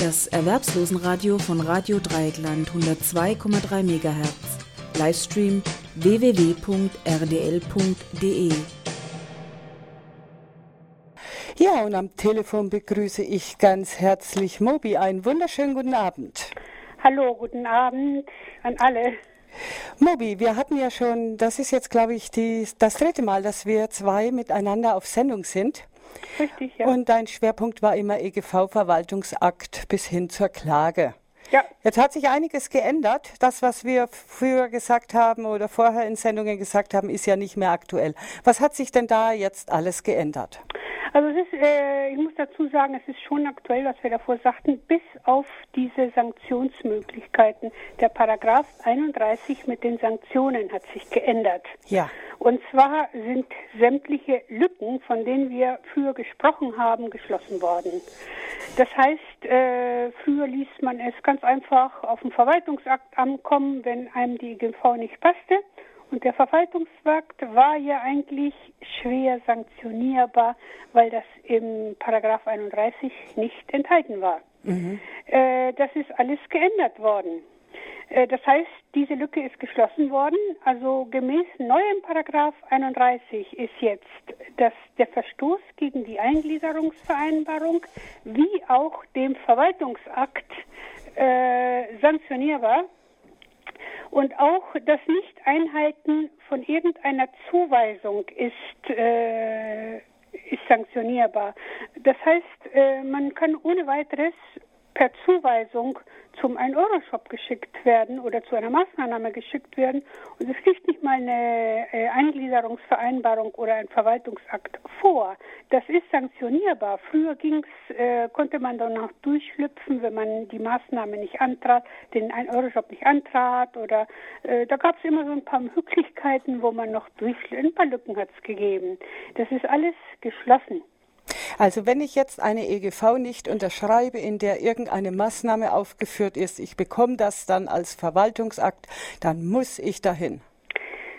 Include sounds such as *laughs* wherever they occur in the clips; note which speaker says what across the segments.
Speaker 1: Das Erwerbslosenradio von Radio Dreieckland 102,3 MHz. Livestream www.rdl.de.
Speaker 2: Ja, und am Telefon begrüße ich ganz herzlich Mobi. Einen wunderschönen guten Abend.
Speaker 3: Hallo, guten Abend an alle.
Speaker 2: Mobi, wir hatten ja schon, das ist jetzt, glaube ich, die, das dritte Mal, dass wir zwei miteinander auf Sendung sind.
Speaker 3: Richtig, ja.
Speaker 2: Und dein Schwerpunkt war immer EGV-Verwaltungsakt bis hin zur Klage.
Speaker 3: Ja.
Speaker 2: Jetzt hat sich einiges geändert. Das, was wir früher gesagt haben oder vorher in Sendungen gesagt haben, ist ja nicht mehr aktuell. Was hat sich denn da jetzt alles geändert?
Speaker 3: Also es ist, äh, ich muss dazu sagen, es ist schon aktuell, was wir davor sagten, bis auf diese Sanktionsmöglichkeiten. Der Paragraph 31 mit den Sanktionen hat sich geändert.
Speaker 2: Ja.
Speaker 3: Und zwar sind sämtliche Lücken, von denen wir früher gesprochen haben, geschlossen worden. Das heißt, äh, früher ließ man es ganz einfach auf den Verwaltungsakt ankommen, wenn einem die GV nicht passte. Und der Verwaltungsakt war ja eigentlich schwer sanktionierbar, weil das im Paragraph 31 nicht enthalten war. Mhm. Äh, das ist alles geändert worden. Äh, das heißt, diese Lücke ist geschlossen worden. Also gemäß neuem Paragraph 31 ist jetzt, dass der Verstoß gegen die Eingliederungsvereinbarung wie auch dem Verwaltungsakt äh, sanktionierbar und auch das Nicht-Einhalten von irgendeiner Zuweisung ist, äh, ist sanktionierbar. Das heißt, äh, man kann ohne weiteres per Zuweisung zum 1-Euro-Shop geschickt werden oder zu einer Maßnahme geschickt werden und es liegt nicht mal eine äh, Eingliederungsvereinbarung oder ein Verwaltungsakt vor. Das ist sanktionierbar. Früher ging's, äh, konnte man dann noch durchschlüpfen, wenn man die Maßnahme nicht antrat, den 1-Euro-Shop nicht antrat oder äh, da gab es immer so ein paar Möglichkeiten, wo man noch durch, ein paar Lücken hat es gegeben. Das ist alles geschlossen.
Speaker 2: Also wenn ich jetzt eine EGV nicht unterschreibe, in der irgendeine Maßnahme aufgeführt ist, ich bekomme das dann als Verwaltungsakt, dann muss ich dahin.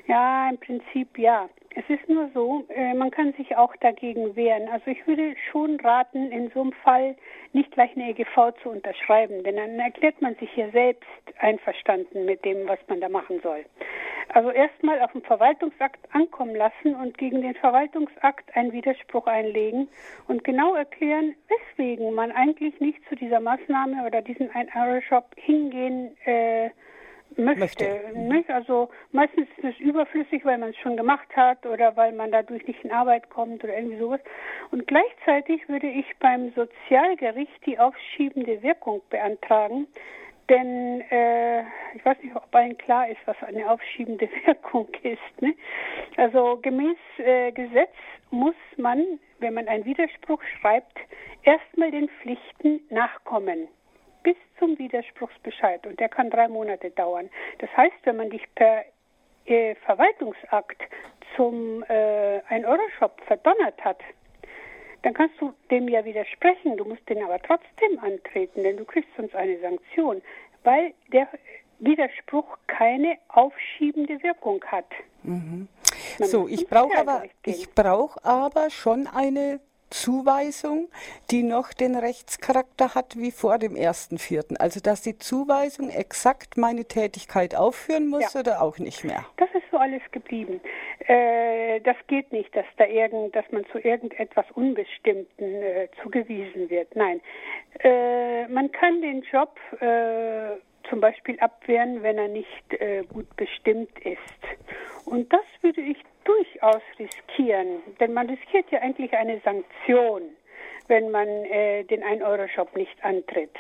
Speaker 3: Ja, im Prinzip ja. Es ist nur so, äh, man kann sich auch dagegen wehren. Also ich würde schon raten, in so einem Fall nicht gleich eine EGV zu unterschreiben, denn dann erklärt man sich ja selbst einverstanden mit dem, was man da machen soll. Also erstmal auf den Verwaltungsakt ankommen lassen und gegen den Verwaltungsakt einen Widerspruch einlegen und genau erklären, weswegen man eigentlich nicht zu dieser Maßnahme oder diesen Ein-Euro-Shop hingehen äh, möchte. möchte. Also meistens ist es überflüssig, weil man es schon gemacht hat oder weil man dadurch nicht in Arbeit kommt oder irgendwie sowas. Und gleichzeitig würde ich beim Sozialgericht die aufschiebende Wirkung beantragen. Denn äh, ich weiß nicht, ob allen klar ist, was eine aufschiebende *laughs* Wirkung ist. Ne? Also gemäß äh, Gesetz muss man, wenn man einen Widerspruch schreibt, erstmal den Pflichten nachkommen bis zum Widerspruchsbescheid und der kann drei Monate dauern. Das heißt, wenn man dich per äh, Verwaltungsakt zum äh, 1-Euro-Shop verdonnert hat, dann kannst du dem ja widersprechen. Du musst den aber trotzdem antreten, denn du kriegst sonst eine Sanktion, weil der Widerspruch keine aufschiebende Wirkung hat.
Speaker 2: Mhm. So, ich brauche aber, ich brauche aber schon eine Zuweisung, die noch den Rechtscharakter hat wie vor dem 1.4. Also dass die Zuweisung exakt meine Tätigkeit aufführen muss ja. oder auch nicht mehr?
Speaker 3: Das ist so alles geblieben. Äh, das geht nicht, dass da irgend, dass man zu irgendetwas Unbestimmten äh, zugewiesen wird. Nein. Äh, man kann den Job äh, zum Beispiel abwehren, wenn er nicht äh, gut bestimmt ist. Und das würde ich durchaus riskieren, denn man riskiert ja eigentlich eine Sanktion, wenn man den 1-Euro-Shop nicht antritt.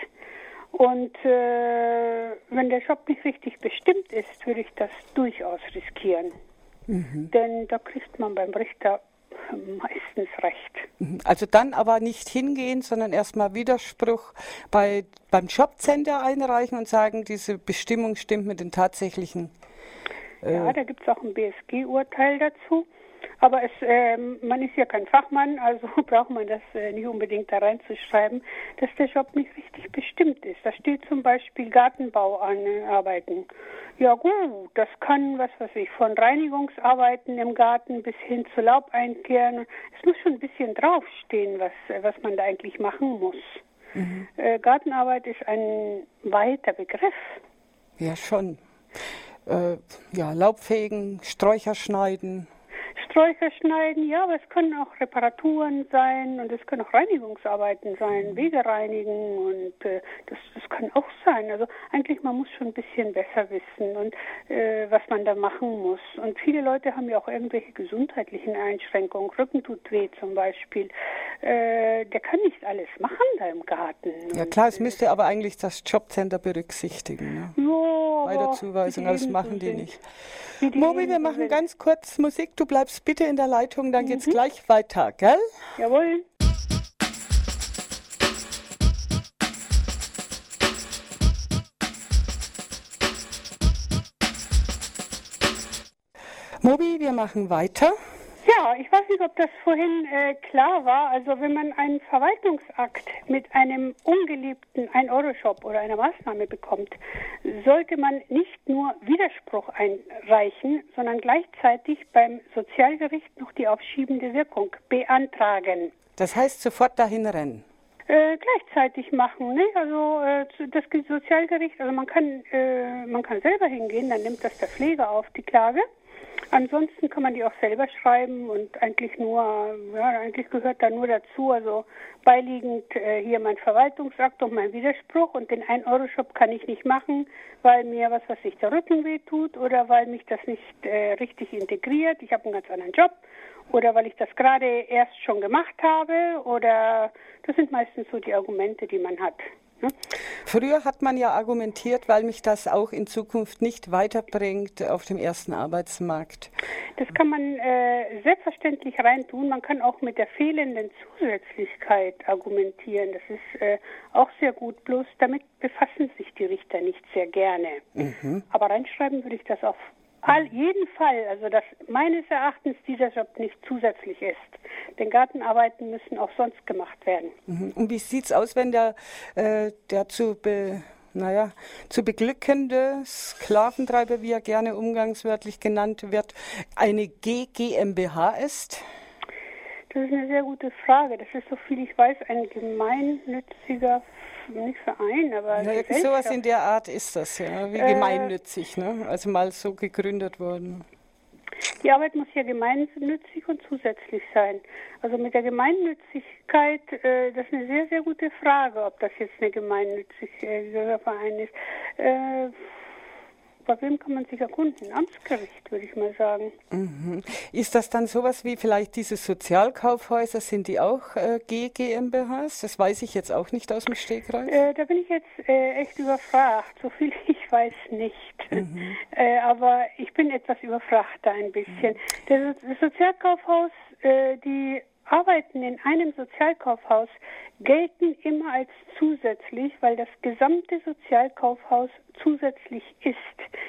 Speaker 3: Und wenn der Shop nicht richtig bestimmt ist, würde ich das durchaus riskieren. Mhm. Denn da kriegt man beim Richter meistens recht.
Speaker 2: Mhm. Also dann aber nicht hingehen, sondern erstmal Widerspruch bei, beim Jobcenter einreichen und sagen, diese Bestimmung stimmt mit den tatsächlichen.
Speaker 3: Äh ja, da gibt es auch ein BSG-Urteil dazu. Aber es, äh, man ist ja kein Fachmann, also *laughs* braucht man das äh, nicht unbedingt da reinzuschreiben, dass der Job nicht richtig bestimmt ist. Da steht zum Beispiel Gartenbau an äh. Ja gut, das kann, was weiß ich, von Reinigungsarbeiten im Garten bis hin zu Laubeinkehren. Es muss schon ein bisschen draufstehen, was, was man da eigentlich machen muss. Mhm. Äh, Gartenarbeit ist ein weiter Begriff.
Speaker 2: Ja, schon. Äh, ja, Laubfegen, Sträucher schneiden.
Speaker 3: Sträucher schneiden, ja, aber es können auch Reparaturen sein und es können auch Reinigungsarbeiten sein, mhm. Wege reinigen und äh, das, das kann auch sein. Also eigentlich, man muss schon ein bisschen besser wissen und äh, was man da machen muss. Und viele Leute haben ja auch irgendwelche gesundheitlichen Einschränkungen. Rücken tut weh zum Beispiel. Äh, der kann nicht alles machen da im Garten.
Speaker 2: Ja klar, es müsste aber eigentlich das Jobcenter berücksichtigen. Ne? Ja, Bei der Zuweisung, aber das machen die nicht. Mobi, wir machen ganz kurz Musik. Du bleibst bitte in der Leitung, dann mhm. geht's gleich weiter, gell?
Speaker 3: Jawohl.
Speaker 2: Mobi, wir machen weiter.
Speaker 3: Ja, ich weiß nicht, ob das vorhin äh, klar war. Also wenn man einen Verwaltungsakt mit einem ungeliebten 1-Euro-Shop oder einer Maßnahme bekommt, sollte man nicht nur Widerspruch einreichen, sondern gleichzeitig beim Sozialgericht noch die aufschiebende Wirkung beantragen.
Speaker 2: Das heißt sofort dahin rennen.
Speaker 3: Äh, gleichzeitig machen, ne? Also äh, das Sozialgericht, also man kann äh, man kann selber hingehen, dann nimmt das der Pfleger auf die Klage Ansonsten kann man die auch selber schreiben und eigentlich nur, ja, eigentlich gehört da nur dazu, also beiliegend äh, hier mein Verwaltungsakt und mein Widerspruch und den 1-Euro-Shop kann ich nicht machen, weil mir was, was sich der Rücken weh tut oder weil mich das nicht äh, richtig integriert. Ich habe einen ganz anderen Job oder weil ich das gerade erst schon gemacht habe oder das sind meistens so die Argumente, die man hat.
Speaker 2: Früher hat man ja argumentiert, weil mich das auch in Zukunft nicht weiterbringt auf dem ersten Arbeitsmarkt.
Speaker 3: Das kann man äh, selbstverständlich reintun. Man kann auch mit der fehlenden Zusätzlichkeit argumentieren. Das ist äh, auch sehr gut. Bloß damit befassen sich die Richter nicht sehr gerne. Mhm. Aber reinschreiben würde ich das auf All, jeden Fall, also dass meines Erachtens dieser Job nicht zusätzlich ist. Denn Gartenarbeiten müssen auch sonst gemacht werden.
Speaker 2: Mhm. Und wie sieht es aus, wenn der, äh, der zu, be, naja, zu beglückende Sklaventreiber, wie er gerne umgangswörtlich genannt wird, eine GGMBH ist?
Speaker 3: Das ist eine sehr gute Frage. Das ist, so viel ich weiß, ein gemeinnütziger nicht Verein, aber.
Speaker 2: Ja, sowas in der Art ist das, ja, wie äh, gemeinnützig, ne? Also mal so gegründet worden.
Speaker 3: Die Arbeit muss ja gemeinnützig und zusätzlich sein. Also mit der Gemeinnützigkeit, äh, das ist eine sehr, sehr gute Frage, ob das jetzt eine gemeinnützige Verein ist. Äh, bei wem kann man sich erkunden? Amtsgericht, würde ich mal sagen.
Speaker 2: Mhm. Ist das dann sowas wie vielleicht diese Sozialkaufhäuser, sind die auch äh, GmbHs? Das weiß ich jetzt auch nicht aus dem Stegreif.
Speaker 3: Äh, da bin ich jetzt äh, echt überfragt. So viel *laughs* ich weiß nicht. Mhm. Äh, aber ich bin etwas überfragt da ein bisschen. Mhm. Das Sozialkaufhaus, äh, die Arbeiten in einem Sozialkaufhaus gelten immer als zusätzlich, weil das gesamte Sozialkaufhaus zusätzlich ist.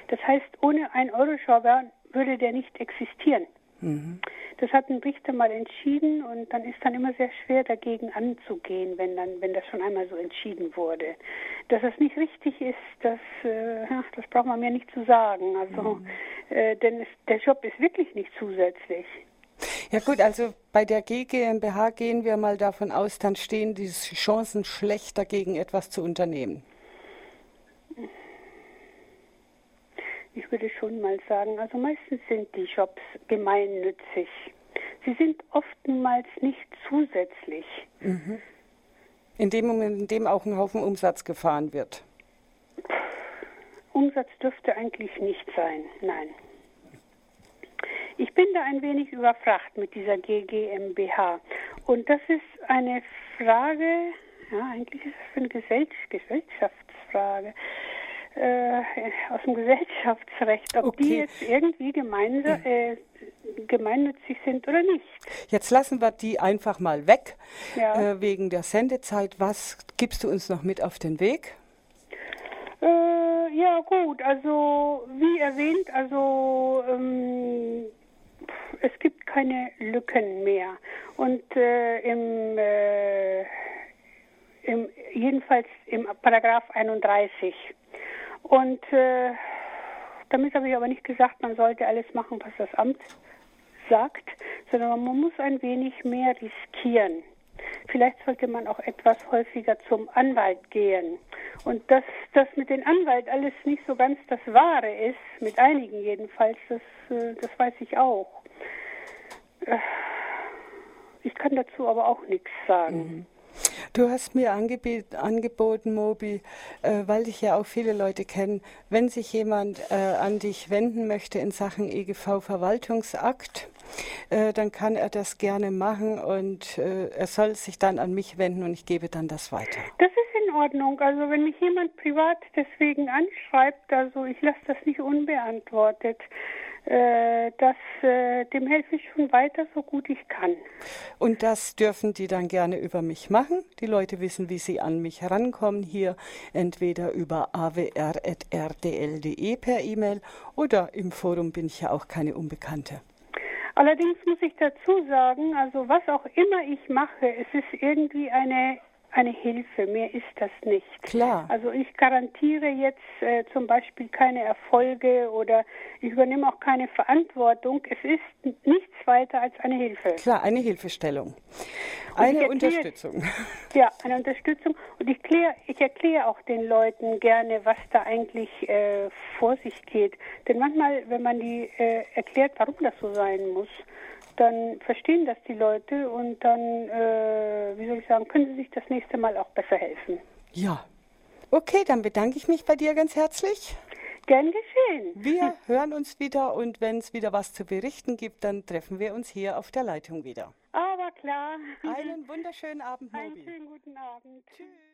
Speaker 3: Das heißt, ohne ein Euroschauber würde der nicht existieren. Mhm. Das hat ein Richter mal entschieden und dann ist dann immer sehr schwer dagegen anzugehen, wenn dann, wenn das schon einmal so entschieden wurde. Dass das nicht richtig ist, das, äh, das braucht man mir nicht zu sagen. Also, mhm. äh, denn es, der Job ist wirklich nicht zusätzlich.
Speaker 2: Ja gut, also bei der GmbH gehen wir mal davon aus, dann stehen die Chancen schlecht dagegen, etwas zu unternehmen.
Speaker 3: Ich würde schon mal sagen, also meistens sind die Jobs gemeinnützig. Sie sind oftmals nicht zusätzlich. Mhm.
Speaker 2: In dem Moment, in dem auch ein Haufen Umsatz gefahren wird.
Speaker 3: Umsatz dürfte eigentlich nicht sein, nein. Ich bin da ein wenig überfragt mit dieser GGMBH. Und das ist eine Frage, ja, eigentlich ist das eine Gesell Gesellschaftsfrage. Äh, aus dem Gesellschaftsrecht, ob okay. die jetzt irgendwie gemeinsam, äh, gemeinnützig sind oder nicht.
Speaker 2: Jetzt lassen wir die einfach mal weg, ja. äh, wegen der Sendezeit. Was gibst du uns noch mit auf den Weg?
Speaker 3: Äh, ja, gut, also wie erwähnt, also ähm, es gibt keine Lücken mehr. Und äh, im, äh, im, jedenfalls im Paragraph 31. Und äh, damit habe ich aber nicht gesagt, man sollte alles machen, was das Amt sagt, sondern man muss ein wenig mehr riskieren. vielleicht sollte man auch etwas häufiger zum Anwalt gehen. Und dass das mit dem Anwalt alles nicht so ganz das Wahre ist, mit einigen jedenfalls, das, äh, das weiß ich auch. Äh, ich kann dazu aber auch nichts sagen. Mhm.
Speaker 2: Du hast mir angeboten, Mobi, äh, weil dich ja auch viele Leute kennen, wenn sich jemand äh, an dich wenden möchte in Sachen EGV-Verwaltungsakt, äh, dann kann er das gerne machen und äh, er soll sich dann an mich wenden und ich gebe dann das weiter.
Speaker 3: Das ist in Ordnung. Also wenn mich jemand privat deswegen anschreibt, also ich lasse das nicht unbeantwortet äh, das, äh, dem helfe ich schon weiter, so gut ich kann.
Speaker 2: Und das dürfen die dann gerne über mich machen. Die Leute wissen, wie sie an mich herankommen. Hier entweder über awr.rdl.de per E-Mail oder im Forum bin ich ja auch keine Unbekannte.
Speaker 3: Allerdings muss ich dazu sagen, also was auch immer ich mache, es ist irgendwie eine eine Hilfe, mehr ist das nicht.
Speaker 2: Klar.
Speaker 3: Also ich garantiere jetzt äh, zum Beispiel keine Erfolge oder ich übernehme auch keine Verantwortung. Es ist nichts weiter als eine Hilfe.
Speaker 2: Klar, eine Hilfestellung. Eine Unterstützung. *laughs*
Speaker 3: Ja, eine Unterstützung. Und ich, klär, ich erkläre auch den Leuten gerne, was da eigentlich äh, vor sich geht. Denn manchmal, wenn man die äh, erklärt, warum das so sein muss, dann verstehen das die Leute und dann, äh, wie soll ich sagen, können sie sich das nächste Mal auch besser helfen.
Speaker 2: Ja. Okay, dann bedanke ich mich bei dir ganz herzlich.
Speaker 3: Gern geschehen.
Speaker 2: Wir *laughs* hören uns wieder und wenn es wieder was zu berichten gibt, dann treffen wir uns hier auf der Leitung wieder.
Speaker 3: Aber klar.
Speaker 2: Einen wunderschönen Abend,
Speaker 3: Mobi. Einen schönen guten Abend. Tschüss.